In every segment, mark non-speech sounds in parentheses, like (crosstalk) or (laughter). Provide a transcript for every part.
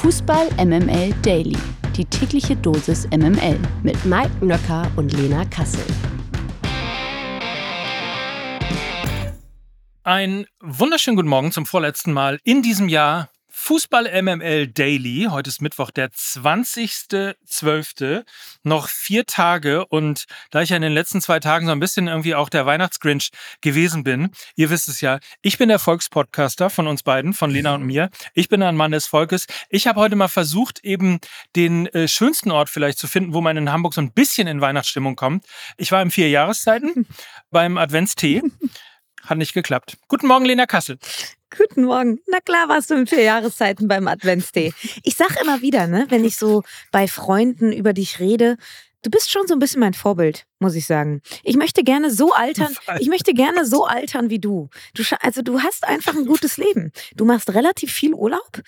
Fußball MML Daily. Die tägliche Dosis MML mit Mike Nöcker und Lena Kassel. Ein wunderschönen guten Morgen zum vorletzten Mal in diesem Jahr Fußball MML Daily. Heute ist Mittwoch, der 20.12. Noch vier Tage. Und da ich ja in den letzten zwei Tagen so ein bisschen irgendwie auch der Weihnachtsgrinch gewesen bin, ihr wisst es ja, ich bin der Volkspodcaster von uns beiden, von Lena und mir. Ich bin ein Mann des Volkes. Ich habe heute mal versucht, eben den äh, schönsten Ort vielleicht zu finden, wo man in Hamburg so ein bisschen in Weihnachtsstimmung kommt. Ich war im vier Jahreszeiten (laughs) beim Adventstee. Hat nicht geklappt. Guten Morgen, Lena Kassel. Guten Morgen. Na klar warst du in vier Jahreszeiten beim Adventstee. Ich sag immer wieder, ne, wenn ich so bei Freunden über dich rede, du bist schon so ein bisschen mein Vorbild, muss ich sagen. Ich möchte gerne so altern, (laughs) ich möchte gerne so altern wie du. du also du hast einfach ein gutes Leben. Du machst relativ viel Urlaub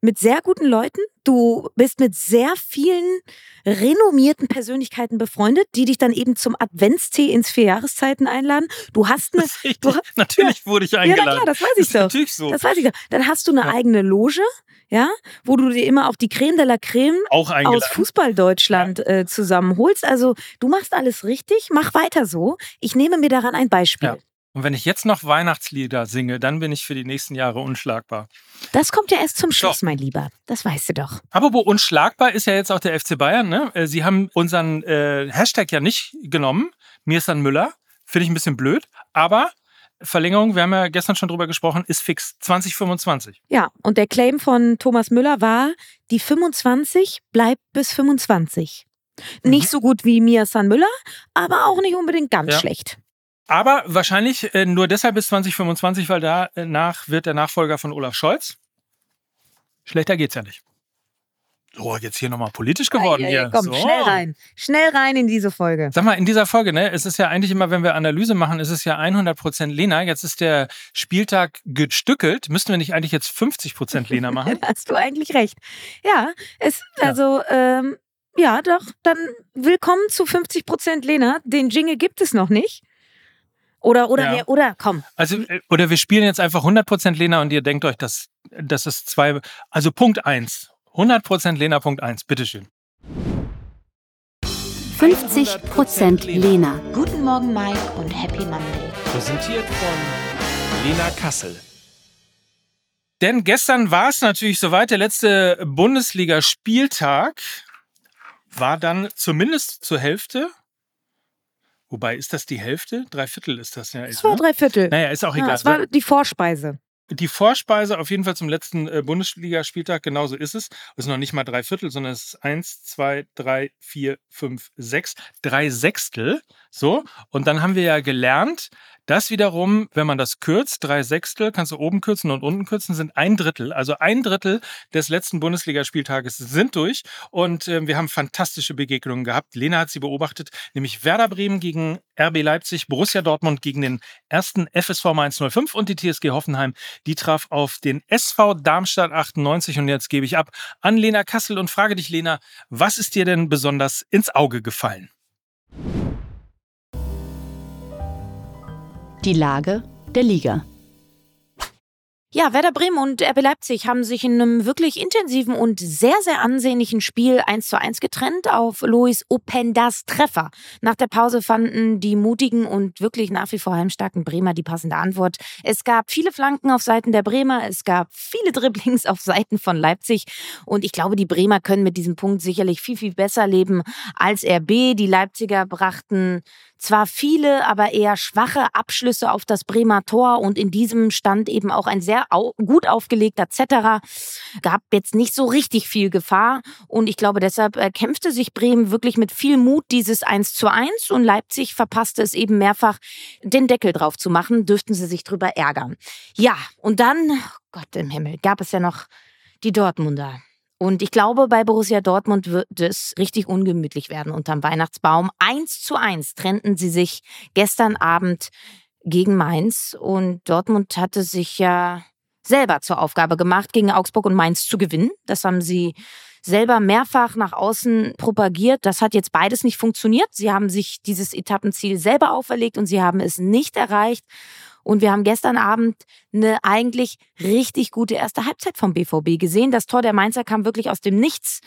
mit sehr guten Leuten. Du bist mit sehr vielen renommierten Persönlichkeiten befreundet, die dich dann eben zum Adventstee ins Vierjahreszeiten einladen. Du hast eine. Du, natürlich ja, wurde ich eingeladen. Ja, klar, das weiß ich das doch. Natürlich so. Das weiß ich doch. Dann hast du eine ja. eigene Loge ja, wo du dir immer auch die Creme de la Creme aus Fußball-Deutschland äh, zusammenholst. Also du machst alles richtig, mach weiter so. Ich nehme mir daran ein Beispiel. Ja. Und wenn ich jetzt noch Weihnachtslieder singe, dann bin ich für die nächsten Jahre unschlagbar. Das kommt ja erst zum Schluss, doch. mein Lieber. Das weißt du doch. Aber wo unschlagbar ist ja jetzt auch der FC Bayern. Ne? Äh, sie haben unseren äh, Hashtag ja nicht genommen. Mir ist dann Müller. Finde ich ein bisschen blöd. Aber Verlängerung, wir haben ja gestern schon drüber gesprochen, ist fix 2025. Ja, und der Claim von Thomas Müller war, die 25 bleibt bis 25. Mhm. Nicht so gut wie Mia San Müller, aber auch nicht unbedingt ganz ja. schlecht. Aber wahrscheinlich äh, nur deshalb bis 2025, weil danach wird der Nachfolger von Olaf Scholz. Schlechter geht's ja nicht. Oh, jetzt hier nochmal politisch geworden ja, ja, hier. Komm, so. schnell rein. Schnell rein in diese Folge. Sag mal, in dieser Folge, ne, es ist ja eigentlich immer, wenn wir Analyse machen, ist es ja 100% Lena. Jetzt ist der Spieltag gestückelt. Müssten wir nicht eigentlich jetzt 50% Lena (laughs) machen? Hast du eigentlich recht. Ja, es, also, ja. Ähm, ja, doch, dann willkommen zu 50% Lena. Den Jingle gibt es noch nicht. Oder, oder, ja. wir, oder, komm. Also, äh, oder wir spielen jetzt einfach 100% Lena und ihr denkt euch, dass das ist zwei, also Punkt 1. 100% Lena.1, bitteschön. 50% Lena. Guten Morgen, Mike und Happy Monday. Präsentiert von Lena Kassel. Denn gestern war es natürlich soweit, der letzte Bundesligaspieltag war dann zumindest zur Hälfte. Wobei, ist das die Hälfte? Drei Viertel ist das ja. Es war ne? drei Viertel. Naja, ist auch egal. Es war die Vorspeise die Vorspeise auf jeden Fall zum letzten äh, Bundesligaspieltag, genauso ist es. Es ist noch nicht mal drei Viertel, sondern es ist eins, zwei, drei, vier, fünf, sechs, drei Sechstel. So. Und dann haben wir ja gelernt, das wiederum, wenn man das kürzt, drei Sechstel, kannst du oben kürzen und unten kürzen, sind ein Drittel. Also ein Drittel des letzten Bundesligaspieltages sind durch. Und äh, wir haben fantastische Begegnungen gehabt. Lena hat sie beobachtet, nämlich Werder Bremen gegen RB Leipzig, Borussia Dortmund gegen den ersten FSV Mainz 05 und die TSG Hoffenheim. Die traf auf den SV Darmstadt 98. Und jetzt gebe ich ab an Lena Kassel und frage dich, Lena, was ist dir denn besonders ins Auge gefallen? Die Lage der Liga. Ja, Werder Bremen und RB Leipzig haben sich in einem wirklich intensiven und sehr, sehr ansehnlichen Spiel 1 zu 1 getrennt auf Lois Opendas Treffer. Nach der Pause fanden die mutigen und wirklich nach wie vor heimstarken Bremer die passende Antwort. Es gab viele Flanken auf Seiten der Bremer, es gab viele (laughs) Dribblings auf Seiten von Leipzig und ich glaube, die Bremer können mit diesem Punkt sicherlich viel, viel besser leben als RB. Die Leipziger brachten zwar viele, aber eher schwache Abschlüsse auf das Bremer Tor und in diesem stand eben auch ein sehr au gut aufgelegter Zetterer. Gab jetzt nicht so richtig viel Gefahr und ich glaube, deshalb äh, kämpfte sich Bremen wirklich mit viel Mut dieses 1 zu 1 und Leipzig verpasste es eben mehrfach, den Deckel drauf zu machen, dürften sie sich drüber ärgern. Ja, und dann, Gott im Himmel, gab es ja noch die Dortmunder. Und ich glaube, bei Borussia Dortmund wird es richtig ungemütlich werden unterm Weihnachtsbaum. Eins zu eins trennten sie sich gestern Abend gegen Mainz. Und Dortmund hatte sich ja selber zur Aufgabe gemacht, gegen Augsburg und Mainz zu gewinnen. Das haben sie selber mehrfach nach außen propagiert. Das hat jetzt beides nicht funktioniert. Sie haben sich dieses Etappenziel selber auferlegt und sie haben es nicht erreicht. Und wir haben gestern Abend eine eigentlich richtig gute erste Halbzeit vom BVB gesehen. Das Tor der Mainzer kam wirklich aus dem Nichts.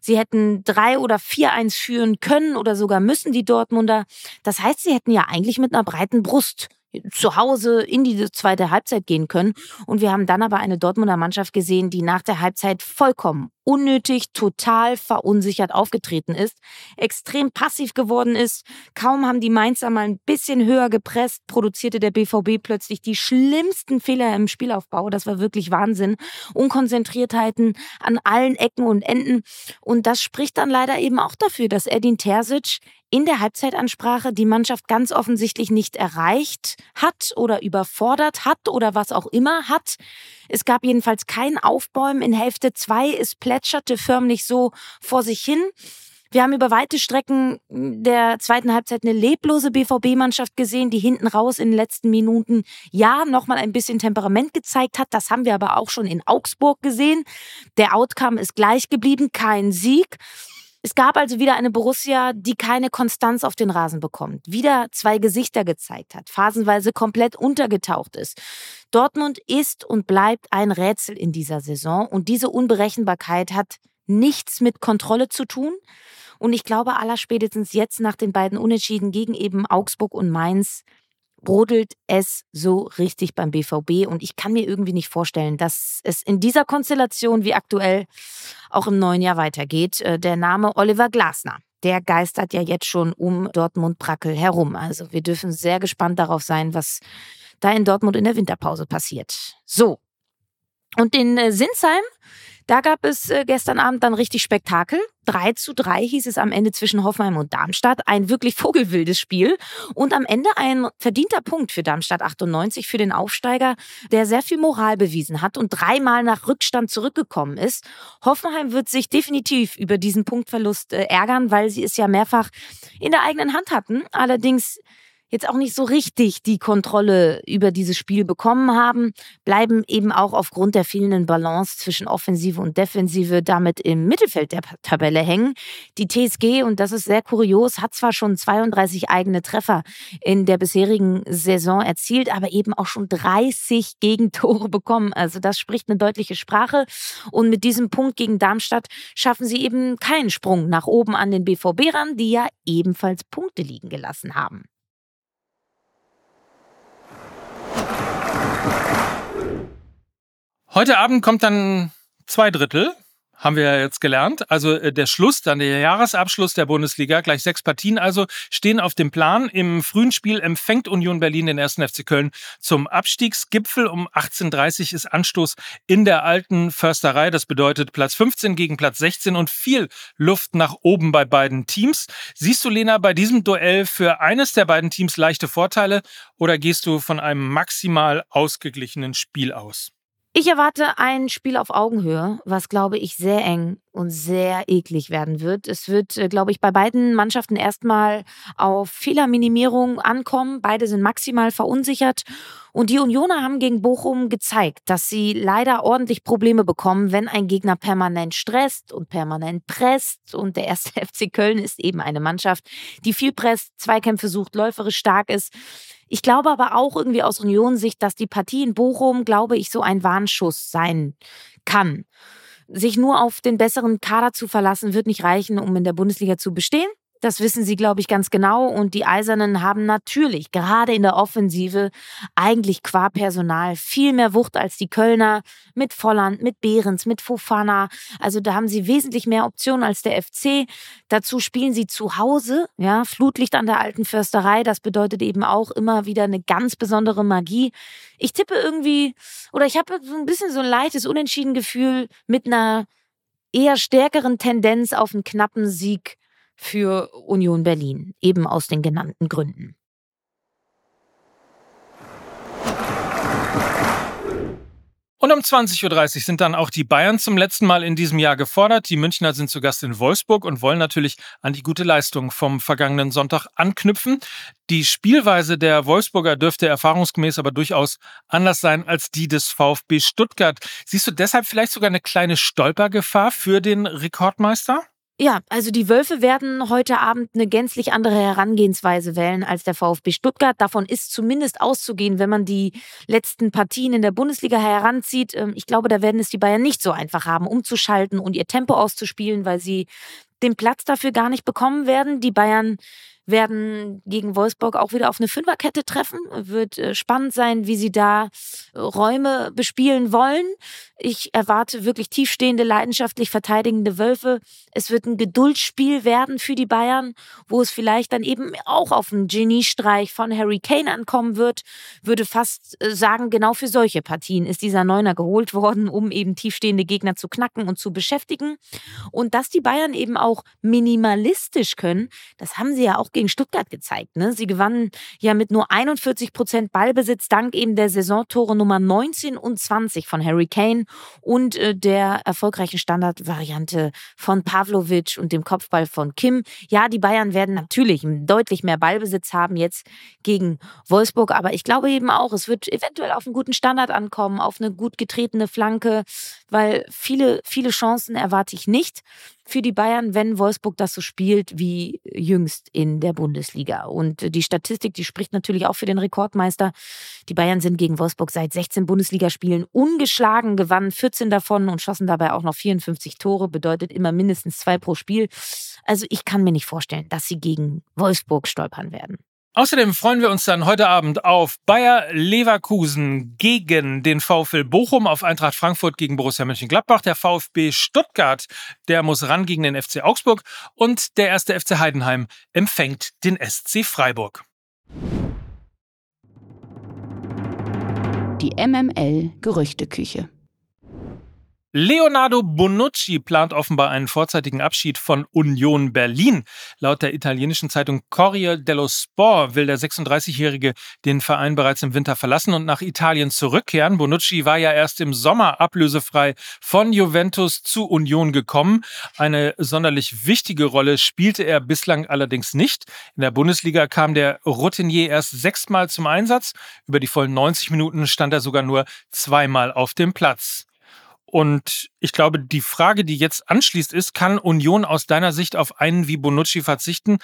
Sie hätten drei oder vier eins führen können oder sogar müssen die Dortmunder. Das heißt, sie hätten ja eigentlich mit einer breiten Brust zu Hause in die zweite Halbzeit gehen können. Und wir haben dann aber eine Dortmunder Mannschaft gesehen, die nach der Halbzeit vollkommen unnötig, total verunsichert aufgetreten ist, extrem passiv geworden ist. Kaum haben die Mainzer mal ein bisschen höher gepresst, produzierte der BVB plötzlich die schlimmsten Fehler im Spielaufbau. Das war wirklich Wahnsinn. Unkonzentriertheiten an allen Ecken und Enden. Und das spricht dann leider eben auch dafür, dass Edin Terzic in der Halbzeitansprache die Mannschaft ganz offensichtlich nicht erreicht hat oder überfordert hat oder was auch immer hat. Es gab jedenfalls kein Aufbäumen. In Hälfte zwei es plätscherte förmlich so vor sich hin. Wir haben über weite Strecken der zweiten Halbzeit eine leblose BVB-Mannschaft gesehen, die hinten raus in den letzten Minuten ja nochmal ein bisschen Temperament gezeigt hat. Das haben wir aber auch schon in Augsburg gesehen. Der Outcome ist gleich geblieben, kein Sieg. Es gab also wieder eine Borussia, die keine Konstanz auf den Rasen bekommt, wieder zwei Gesichter gezeigt hat, phasenweise komplett untergetaucht ist. Dortmund ist und bleibt ein Rätsel in dieser Saison und diese Unberechenbarkeit hat nichts mit Kontrolle zu tun. Und ich glaube, aller spätestens jetzt nach den beiden Unentschieden gegen eben Augsburg und Mainz brodelt es so richtig beim BVB und ich kann mir irgendwie nicht vorstellen, dass es in dieser Konstellation wie aktuell auch im neuen Jahr weitergeht. Äh, der Name Oliver Glasner, der geistert ja jetzt schon um Dortmund-Brackel herum. Also wir dürfen sehr gespannt darauf sein, was da in Dortmund in der Winterpause passiert. So. Und in äh, Sinsheim, da gab es äh, gestern Abend dann richtig Spektakel. 3 zu 3 hieß es am Ende zwischen Hoffenheim und Darmstadt. Ein wirklich (laughs) vogelwildes Spiel. Und am Ende ein verdienter Punkt für Darmstadt 98, für den Aufsteiger, der sehr viel Moral bewiesen hat und dreimal nach Rückstand zurückgekommen ist. Hoffenheim wird sich definitiv über diesen Punktverlust äh, ärgern, weil sie es ja mehrfach in der eigenen Hand hatten. Allerdings jetzt auch nicht so richtig die Kontrolle über dieses Spiel bekommen haben, bleiben eben auch aufgrund der fehlenden Balance zwischen Offensive und Defensive damit im Mittelfeld der Tabelle hängen. Die TSG, und das ist sehr kurios, hat zwar schon 32 eigene Treffer in der bisherigen Saison erzielt, aber eben auch schon 30 Gegentore (laughs) bekommen. Also das spricht eine deutliche Sprache. Und mit diesem Punkt gegen Darmstadt schaffen sie eben keinen Sprung nach oben an den BVB ran, die ja ebenfalls Punkte liegen gelassen haben. Heute Abend kommt dann zwei Drittel, haben wir ja jetzt gelernt. Also äh, der Schluss, dann der Jahresabschluss der Bundesliga, gleich sechs Partien also, stehen auf dem Plan. Im frühen Spiel empfängt Union Berlin den ersten FC Köln zum Abstiegsgipfel. Um 18.30 Uhr ist Anstoß in der alten Försterei. Das bedeutet Platz 15 gegen Platz 16 und viel Luft nach oben bei beiden Teams. Siehst du, Lena, bei diesem Duell für eines der beiden Teams leichte Vorteile oder gehst du von einem maximal ausgeglichenen Spiel aus? Ich erwarte ein Spiel auf Augenhöhe, was, glaube ich, sehr eng und sehr eklig werden wird. Es wird, äh, glaube ich, bei beiden Mannschaften erstmal auf Fehlerminimierung ankommen. Beide sind maximal verunsichert. Und die Unioner haben gegen Bochum gezeigt, dass sie leider ordentlich Probleme bekommen, wenn ein Gegner permanent stresst und permanent presst. Und der erste (laughs) FC Köln ist eben eine Mannschaft, die viel presst, Zweikämpfe sucht, läuferisch stark ist. Ich glaube aber auch irgendwie aus Union-Sicht, dass die Partie in Bochum, glaube ich, so ein Warnschuss sein kann. Sich nur auf den besseren Kader zu verlassen, wird nicht reichen, um in der Bundesliga zu bestehen. Das wissen sie, glaube ich, ganz genau. Und die Eisernen haben natürlich gerade in der Offensive eigentlich qua Personal viel mehr Wucht als die Kölner mit Volland, mit Behrens, mit Fofana. Also da haben sie wesentlich mehr Optionen als der FC. Dazu spielen sie zu Hause, ja, Flutlicht an der alten Försterei. Das bedeutet eben auch immer wieder eine ganz besondere Magie. Ich tippe irgendwie, oder ich habe so ein bisschen so ein leichtes Unentschieden-Gefühl mit einer eher stärkeren Tendenz auf einen knappen Sieg für Union Berlin, eben aus den genannten Gründen. Und um 20.30 Uhr sind dann auch die Bayern zum letzten Mal in diesem Jahr gefordert. Die Münchner sind zu Gast in Wolfsburg und wollen natürlich an die gute Leistung vom vergangenen Sonntag anknüpfen. Die Spielweise der Wolfsburger dürfte erfahrungsgemäß aber durchaus anders sein als die des VfB Stuttgart. Siehst du deshalb vielleicht sogar eine kleine Stolpergefahr für den Rekordmeister? Ja, also die Wölfe werden heute Abend eine gänzlich andere Herangehensweise wählen als der VfB Stuttgart. Davon ist zumindest auszugehen, wenn man die letzten Partien in der Bundesliga heranzieht. Ähm, ich glaube, da werden es die Bayern nicht so einfach haben, umzuschalten und ihr Tempo auszuspielen, weil sie den Platz dafür gar nicht bekommen werden. Die Bayern werden gegen Wolfsburg auch wieder auf eine Fünferkette treffen. Wird äh, spannend sein, wie sie da äh, Räume bespielen wollen. Ich erwarte wirklich tiefstehende, leidenschaftlich verteidigende Wölfe. Es wird ein Geduldsspiel werden für die Bayern, wo es vielleicht dann eben auch auf einen Geniestreich von Harry Kane ankommen wird. Würde fast äh, sagen, genau für solche Partien ist dieser Neuner geholt worden, um eben tiefstehende Gegner zu knacken und zu beschäftigen. Und dass die Bayern eben auch minimalistisch können, das haben sie ja auch gegen Stuttgart gezeigt. Ne? Sie gewannen ja mit nur 41 Prozent Ballbesitz dank eben der Saisontore Nummer 19 und 20 von Harry Kane und äh, der erfolgreichen Standardvariante von Pavlovic und dem Kopfball von Kim. Ja, die Bayern werden natürlich deutlich mehr Ballbesitz haben jetzt gegen Wolfsburg, aber ich glaube eben auch, es wird eventuell auf einen guten Standard ankommen, auf eine gut getretene Flanke, weil viele, viele Chancen erwarte ich nicht für die Bayern, wenn Wolfsburg das so spielt wie jüngst in der Bundesliga. Und die Statistik, die spricht natürlich auch für den Rekordmeister. Die Bayern sind gegen Wolfsburg seit 16 Bundesligaspielen ungeschlagen, gewannen 14 davon und schossen dabei auch noch 54 Tore, bedeutet immer mindestens zwei pro Spiel. Also ich kann mir nicht vorstellen, dass sie gegen Wolfsburg stolpern werden. Außerdem freuen wir uns dann heute Abend auf Bayer Leverkusen gegen den VfL Bochum, auf Eintracht Frankfurt gegen Borussia Mönchengladbach, der VfB Stuttgart, der muss ran gegen den FC Augsburg und der erste FC Heidenheim empfängt den SC Freiburg. Die MML Gerüchteküche. Leonardo Bonucci plant offenbar einen vorzeitigen Abschied von Union Berlin. Laut der italienischen Zeitung Corriere dello Sport will der 36-Jährige den Verein bereits im Winter verlassen und nach Italien zurückkehren. Bonucci war ja erst im Sommer ablösefrei von Juventus zu Union gekommen. Eine sonderlich wichtige Rolle spielte er bislang allerdings nicht. In der Bundesliga kam der Routinier erst sechsmal zum Einsatz. Über die vollen 90 Minuten stand er sogar nur zweimal auf dem Platz. Und ich glaube, die Frage, die jetzt anschließt, ist, kann Union aus deiner Sicht auf einen wie Bonucci verzichten?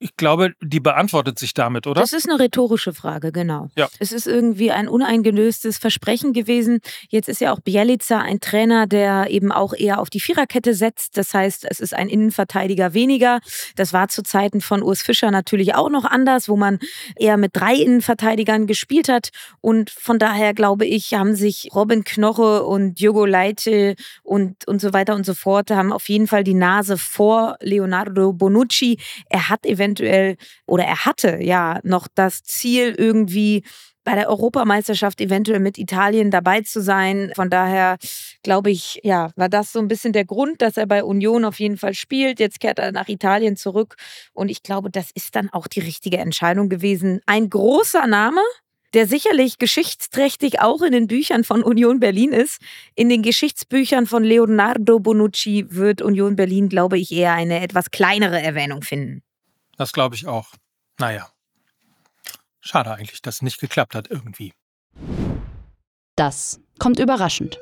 Ich glaube, die beantwortet sich damit, oder? Das ist eine rhetorische Frage, genau. Ja. Es ist irgendwie ein uneingelöstes Versprechen gewesen. Jetzt ist ja auch Bielica ein Trainer, der eben auch eher auf die Viererkette setzt. Das heißt, es ist ein Innenverteidiger weniger. Das war zu Zeiten von Urs Fischer natürlich auch noch anders, wo man eher mit drei Innenverteidigern gespielt hat. Und von daher glaube ich, haben sich Robin Knoche und Diogo Leite und, und so weiter und so fort, haben auf jeden Fall die Nase vor Leonardo Bonucci. Er hat eventuell eventuell oder er hatte ja noch das Ziel irgendwie bei der Europameisterschaft eventuell mit Italien dabei zu sein. Von daher glaube ich, ja, war das so ein bisschen der Grund, dass er bei Union auf jeden Fall spielt. Jetzt kehrt er nach Italien zurück und ich glaube, das ist dann auch die richtige Entscheidung gewesen. Ein großer Name, der sicherlich geschichtsträchtig auch in den Büchern von Union Berlin ist. In den Geschichtsbüchern von Leonardo Bonucci wird Union Berlin, glaube ich, eher eine etwas kleinere Erwähnung finden. Das glaube ich auch. Naja. Schade eigentlich, dass es nicht geklappt hat irgendwie. Das kommt überraschend.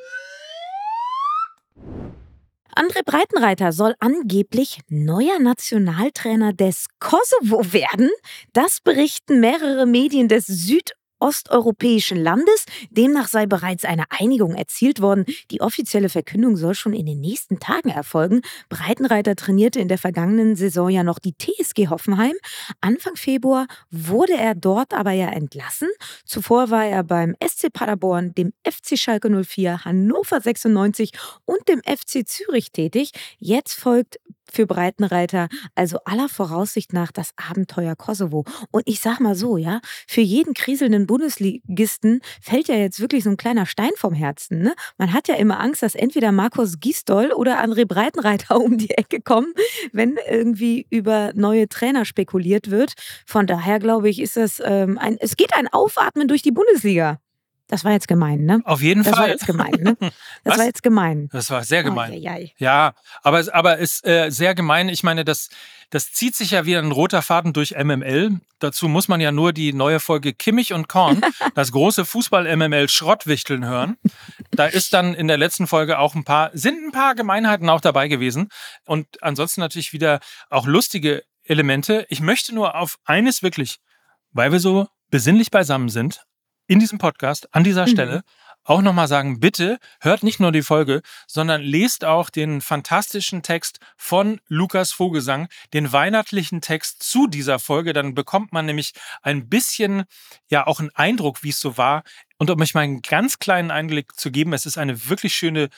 André Breitenreiter soll angeblich neuer Nationaltrainer des Kosovo werden. Das berichten mehrere Medien des Süd- osteuropäischen Landes. Demnach sei bereits eine Einigung erzielt worden. Die offizielle Verkündung soll schon in den nächsten Tagen erfolgen. Breitenreiter trainierte in der vergangenen Saison ja noch die TSG Hoffenheim. Anfang Februar wurde er dort aber ja entlassen. Zuvor war er beim SC Paderborn, dem FC Schalke 04, Hannover 96 und dem FC Zürich tätig. Jetzt folgt für Breitenreiter, also aller Voraussicht nach das Abenteuer Kosovo. Und ich sag mal so, ja, für jeden kriselnden Bundesligisten fällt ja jetzt wirklich so ein kleiner Stein vom Herzen. Ne? Man hat ja immer Angst, dass entweder Markus Gisdol oder André Breitenreiter (laughs) um die Ecke kommen, wenn irgendwie über neue Trainer spekuliert wird. Von daher glaube ich, ist das ähm, ein, es geht ein Aufatmen durch die Bundesliga. Das war jetzt gemein, ne? Auf jeden das Fall. Das war jetzt gemein, ne? (laughs) Das Was? war jetzt gemein. Das war sehr gemein. Oh, ja, ja. Ja, aber, es- aber ist äh, sehr gemein. Ich meine, das, das zieht sich ja wie ein roter Faden durch MML. Dazu muss man ja nur die neue Folge Kimmich und Korn, (laughs) das große Fußball-MML Schrottwichteln hören. Da ist dann in der letzten Folge auch ein paar, sind ein paar Gemeinheiten auch dabei gewesen. Und ansonsten natürlich wieder auch lustige Elemente. Ich möchte nur auf eines wirklich, weil wir so besinnlich beisammen sind, in diesem Podcast, an dieser Mhm. Stelle, auch nochmal sagen, bitte hört nicht nur die Folge, sondern lest auch den fantastischen Text von Lukas Vogelsang, den weihnachtlichen Text zu dieser Folge. Dann bekommt man nämlich ein bisschen, ja, auch einen Eindruck, wie es so war. Und um euch mal einen ganz kleinen Einblick zu geben, es ist eine wirklich schöne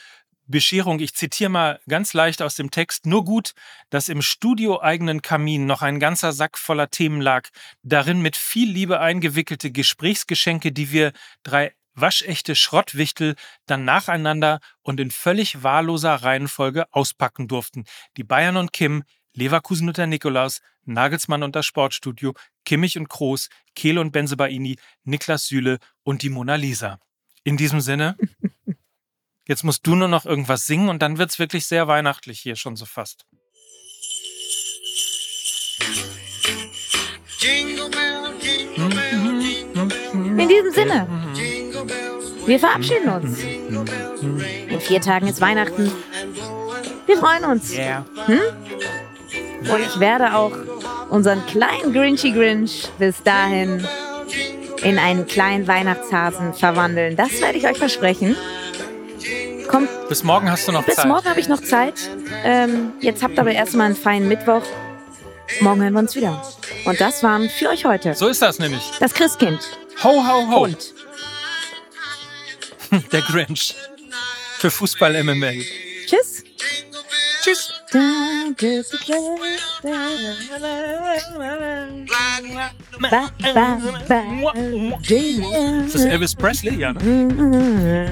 Bescherung. Ich zitiere mal ganz leicht aus dem Text. Nur gut, dass im studioeigenen Kamin noch ein ganzer Sack voller Themen lag. Darin mit viel Liebe eingewickelte Gesprächsgeschenke, die wir drei waschechte Schrottwichtel dann nacheinander und in völlig wahlloser Reihenfolge auspacken durften. Die Bayern und Kim, Leverkusen und der Nikolaus, Nagelsmann und das Sportstudio, Kimmich und Kroos, Kehl und Benzebaini, Niklas Süle und die Mona Lisa. In diesem Sinne, (laughs) jetzt musst du nur noch irgendwas singen und dann wird's wirklich sehr weihnachtlich hier schon so fast. In diesem Sinne, wir verabschieden uns. In vier Tagen ist Weihnachten. Wir freuen uns. Yeah. Und ich werde auch unseren kleinen Grinchy Grinch bis dahin in einen kleinen Weihnachtshasen verwandeln. Das werde ich euch versprechen. Kommt, Bis morgen hast du noch bis Zeit. morgen habe ich noch Zeit. Ähm, jetzt habt aber erstmal einen feinen Mittwoch. Morgen hören wir uns wieder. Und das waren für euch heute So ist das nämlich. das Christkind Ho, ho, ho. und (laughs) Der Grinch. Für Fußball MML. tschüss. Tschüss. Ist das Elvis Presley? Ja, ne?